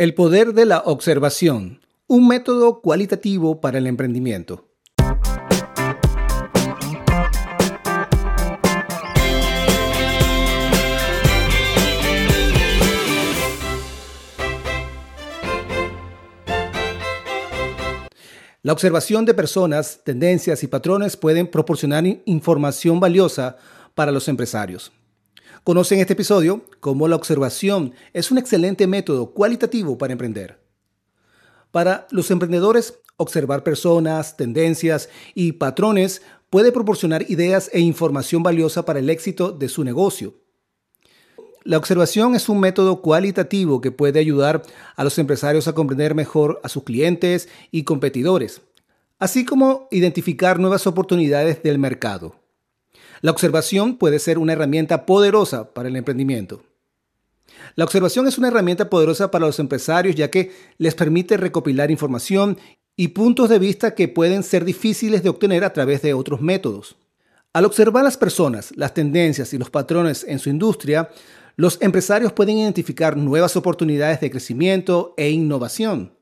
El poder de la observación, un método cualitativo para el emprendimiento. La observación de personas, tendencias y patrones pueden proporcionar información valiosa para los empresarios. Conoce en este episodio cómo la observación es un excelente método cualitativo para emprender. Para los emprendedores, observar personas, tendencias y patrones puede proporcionar ideas e información valiosa para el éxito de su negocio. La observación es un método cualitativo que puede ayudar a los empresarios a comprender mejor a sus clientes y competidores, así como identificar nuevas oportunidades del mercado. La observación puede ser una herramienta poderosa para el emprendimiento. La observación es una herramienta poderosa para los empresarios ya que les permite recopilar información y puntos de vista que pueden ser difíciles de obtener a través de otros métodos. Al observar las personas, las tendencias y los patrones en su industria, los empresarios pueden identificar nuevas oportunidades de crecimiento e innovación.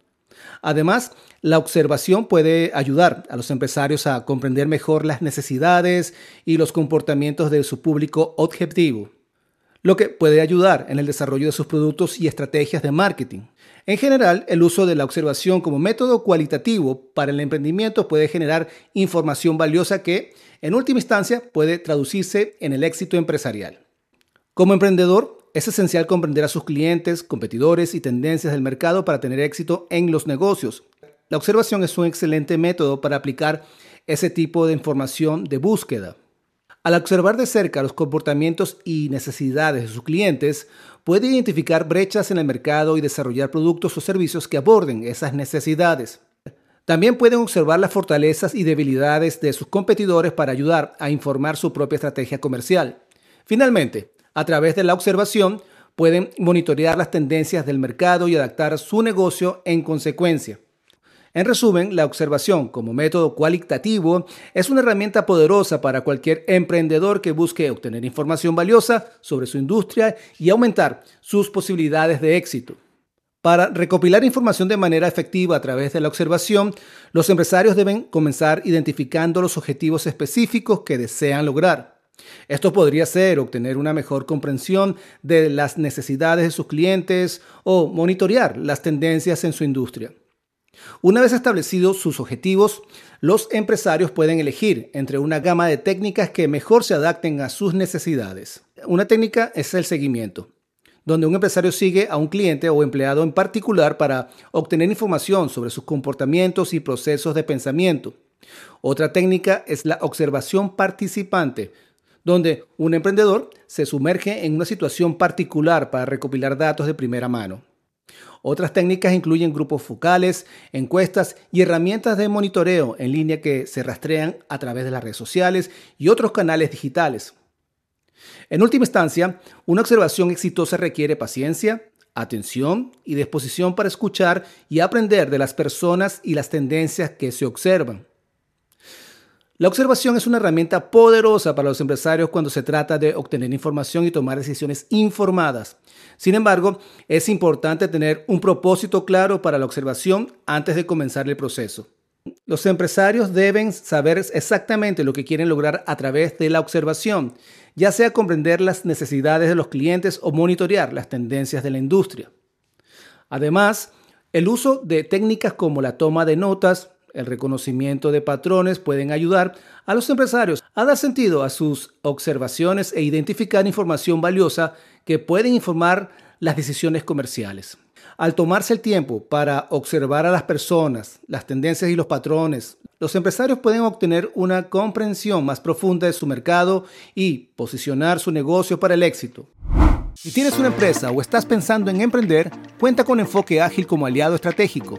Además, la observación puede ayudar a los empresarios a comprender mejor las necesidades y los comportamientos de su público objetivo, lo que puede ayudar en el desarrollo de sus productos y estrategias de marketing. En general, el uso de la observación como método cualitativo para el emprendimiento puede generar información valiosa que, en última instancia, puede traducirse en el éxito empresarial. Como emprendedor, es esencial comprender a sus clientes, competidores y tendencias del mercado para tener éxito en los negocios. La observación es un excelente método para aplicar ese tipo de información de búsqueda. Al observar de cerca los comportamientos y necesidades de sus clientes, puede identificar brechas en el mercado y desarrollar productos o servicios que aborden esas necesidades. También pueden observar las fortalezas y debilidades de sus competidores para ayudar a informar su propia estrategia comercial. Finalmente, a través de la observación, pueden monitorear las tendencias del mercado y adaptar su negocio en consecuencia. En resumen, la observación como método cualitativo es una herramienta poderosa para cualquier emprendedor que busque obtener información valiosa sobre su industria y aumentar sus posibilidades de éxito. Para recopilar información de manera efectiva a través de la observación, los empresarios deben comenzar identificando los objetivos específicos que desean lograr. Esto podría ser obtener una mejor comprensión de las necesidades de sus clientes o monitorear las tendencias en su industria. Una vez establecidos sus objetivos, los empresarios pueden elegir entre una gama de técnicas que mejor se adapten a sus necesidades. Una técnica es el seguimiento, donde un empresario sigue a un cliente o empleado en particular para obtener información sobre sus comportamientos y procesos de pensamiento. Otra técnica es la observación participante, donde un emprendedor se sumerge en una situación particular para recopilar datos de primera mano. Otras técnicas incluyen grupos focales, encuestas y herramientas de monitoreo en línea que se rastrean a través de las redes sociales y otros canales digitales. En última instancia, una observación exitosa requiere paciencia, atención y disposición para escuchar y aprender de las personas y las tendencias que se observan. La observación es una herramienta poderosa para los empresarios cuando se trata de obtener información y tomar decisiones informadas. Sin embargo, es importante tener un propósito claro para la observación antes de comenzar el proceso. Los empresarios deben saber exactamente lo que quieren lograr a través de la observación, ya sea comprender las necesidades de los clientes o monitorear las tendencias de la industria. Además, el uso de técnicas como la toma de notas, el reconocimiento de patrones pueden ayudar a los empresarios a dar sentido a sus observaciones e identificar información valiosa que pueden informar las decisiones comerciales. Al tomarse el tiempo para observar a las personas, las tendencias y los patrones, los empresarios pueden obtener una comprensión más profunda de su mercado y posicionar su negocio para el éxito. Si tienes una empresa o estás pensando en emprender, cuenta con Enfoque Ágil como aliado estratégico.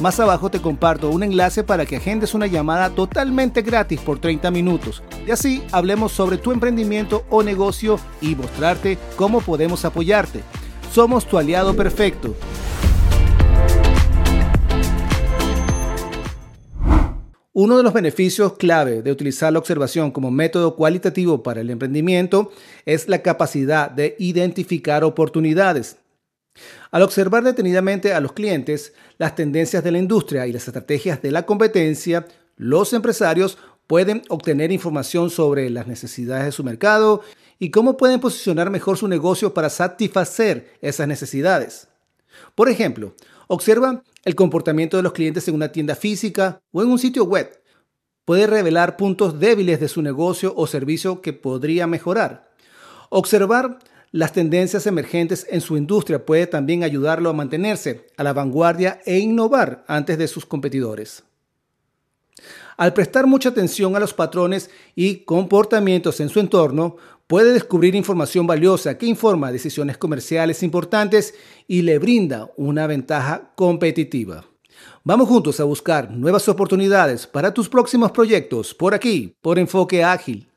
Más abajo te comparto un enlace para que agendes una llamada totalmente gratis por 30 minutos. Y así hablemos sobre tu emprendimiento o negocio y mostrarte cómo podemos apoyarte. Somos tu aliado perfecto. Uno de los beneficios clave de utilizar la observación como método cualitativo para el emprendimiento es la capacidad de identificar oportunidades. Al observar detenidamente a los clientes, las tendencias de la industria y las estrategias de la competencia, los empresarios pueden obtener información sobre las necesidades de su mercado y cómo pueden posicionar mejor su negocio para satisfacer esas necesidades. Por ejemplo, observa el comportamiento de los clientes en una tienda física o en un sitio web. Puede revelar puntos débiles de su negocio o servicio que podría mejorar. Observar las tendencias emergentes en su industria puede también ayudarlo a mantenerse a la vanguardia e innovar antes de sus competidores. Al prestar mucha atención a los patrones y comportamientos en su entorno, puede descubrir información valiosa que informa decisiones comerciales importantes y le brinda una ventaja competitiva. Vamos juntos a buscar nuevas oportunidades para tus próximos proyectos por aquí, por Enfoque Ágil.